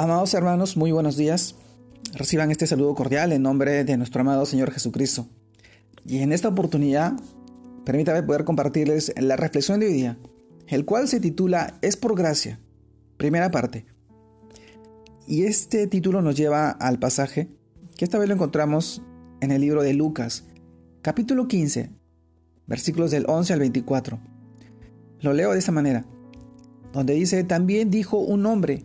Amados hermanos, muy buenos días. Reciban este saludo cordial en nombre de nuestro amado Señor Jesucristo. Y en esta oportunidad, permítame poder compartirles la reflexión de hoy día, el cual se titula Es por gracia. Primera parte. Y este título nos lleva al pasaje que esta vez lo encontramos en el libro de Lucas, capítulo 15, versículos del 11 al 24. Lo leo de esta manera, donde dice, también dijo un hombre,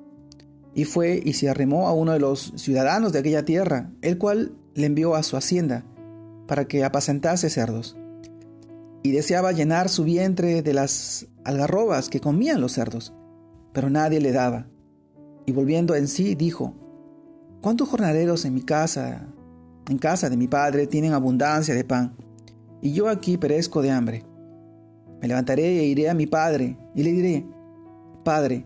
y fue y se arrimó a uno de los ciudadanos de aquella tierra, el cual le envió a su hacienda para que apacentase cerdos. Y deseaba llenar su vientre de las algarrobas que comían los cerdos, pero nadie le daba. Y volviendo en sí, dijo, ¿Cuántos jornaleros en mi casa, en casa de mi padre, tienen abundancia de pan? Y yo aquí perezco de hambre. Me levantaré e iré a mi padre, y le diré, Padre,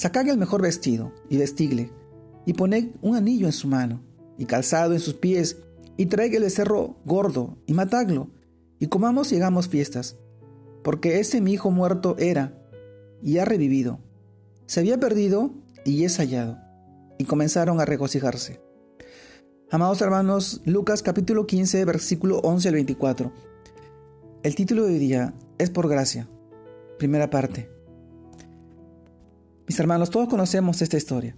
Sacad el mejor vestido y vestigle, y poned un anillo en su mano, y calzado en sus pies, y traed el cerro gordo, y matadlo, y comamos y hagamos fiestas, porque ese mi hijo muerto era, y ha revivido. Se había perdido, y es hallado. Y comenzaron a regocijarse. Amados hermanos, Lucas capítulo 15, versículo 11 al 24. El título de hoy día es por gracia. Primera parte. Mis hermanos, todos conocemos esta historia.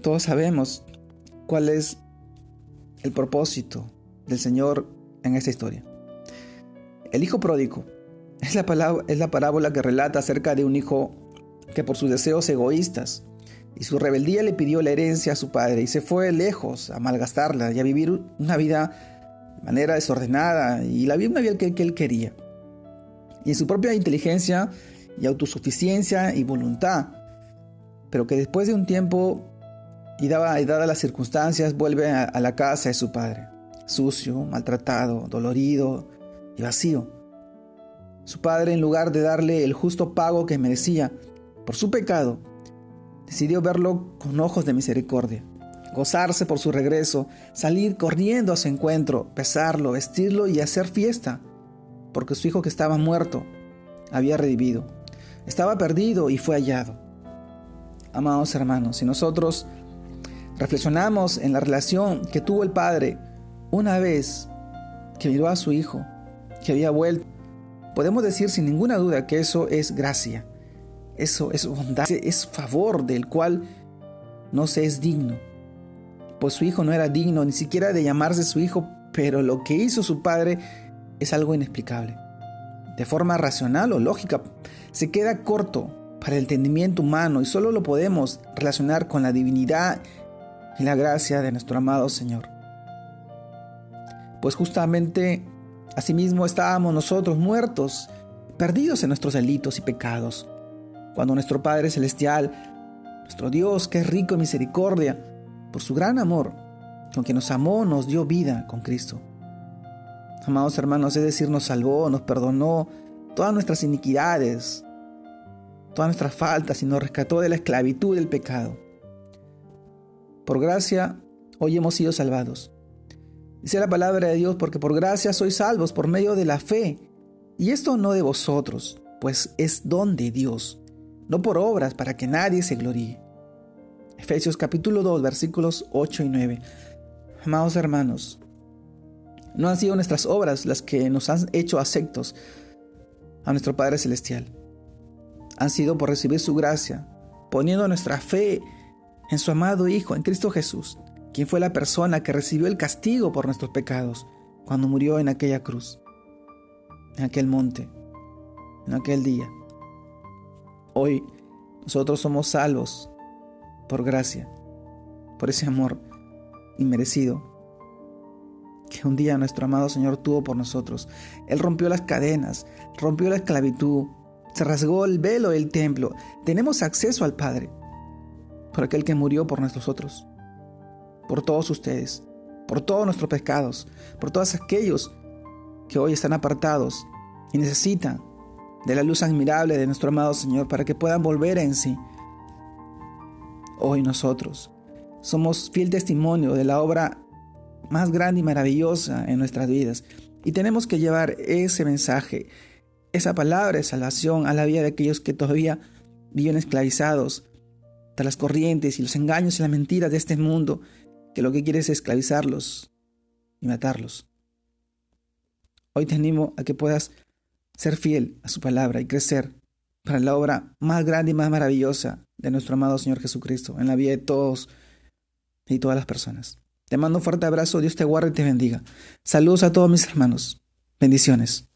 Todos sabemos cuál es el propósito del Señor en esta historia. El hijo pródigo es la, es la parábola que relata acerca de un hijo que por sus deseos egoístas y su rebeldía le pidió la herencia a su padre y se fue lejos a malgastarla y a vivir una vida de manera desordenada y la vida una vida que él quería. Y en su propia inteligencia y autosuficiencia y voluntad, pero que después de un tiempo y, dada, las circunstancias vuelve a, a la casa de su padre, sucio, maltratado, dolorido y vacío. Su padre, en lugar de darle el justo pago que merecía por su pecado, decidió verlo con ojos de misericordia, gozarse por su regreso, salir corriendo a su encuentro, besarlo, vestirlo y hacer fiesta, porque su hijo que estaba muerto había revivido. Estaba perdido y fue hallado. Amados hermanos, si nosotros reflexionamos en la relación que tuvo el Padre una vez que miró a su Hijo, que había vuelto, podemos decir sin ninguna duda que eso es gracia, eso es bondad, es favor del cual no se es digno. Pues su Hijo no era digno ni siquiera de llamarse su Hijo, pero lo que hizo su Padre es algo inexplicable de forma racional o lógica, se queda corto para el entendimiento humano y solo lo podemos relacionar con la divinidad y la gracia de nuestro amado Señor. Pues justamente asimismo estábamos nosotros muertos, perdidos en nuestros delitos y pecados, cuando nuestro Padre Celestial, nuestro Dios que es rico en misericordia, por su gran amor, con que nos amó, nos dio vida con Cristo. Amados hermanos, es decir, nos salvó, nos perdonó todas nuestras iniquidades, todas nuestras faltas y nos rescató de la esclavitud del pecado. Por gracia, hoy hemos sido salvados. Dice la palabra de Dios, porque por gracia sois salvos por medio de la fe. Y esto no de vosotros, pues es don de Dios, no por obras para que nadie se gloríe. Efesios capítulo 2, versículos 8 y 9. Amados hermanos, no han sido nuestras obras las que nos han hecho aceptos a nuestro Padre Celestial. Han sido por recibir su gracia, poniendo nuestra fe en su amado Hijo, en Cristo Jesús, quien fue la persona que recibió el castigo por nuestros pecados cuando murió en aquella cruz, en aquel monte, en aquel día. Hoy nosotros somos salvos por gracia, por ese amor inmerecido que un día nuestro amado Señor tuvo por nosotros. Él rompió las cadenas, rompió la esclavitud, se rasgó el velo del templo. Tenemos acceso al Padre por aquel que murió por nosotros, por todos ustedes, por todos nuestros pecados, por todos aquellos que hoy están apartados y necesitan de la luz admirable de nuestro amado Señor para que puedan volver en sí. Hoy nosotros somos fiel testimonio de la obra más grande y maravillosa en nuestras vidas y tenemos que llevar ese mensaje, esa palabra de salvación a la vida de aquellos que todavía viven esclavizados de las corrientes y los engaños y las mentiras de este mundo, que lo que quiere es esclavizarlos y matarlos. Hoy te animo a que puedas ser fiel a su palabra y crecer para la obra más grande y más maravillosa de nuestro amado Señor Jesucristo en la vida de todos y todas las personas. Te mando un fuerte abrazo, Dios te guarde y te bendiga. Saludos a todos mis hermanos. Bendiciones.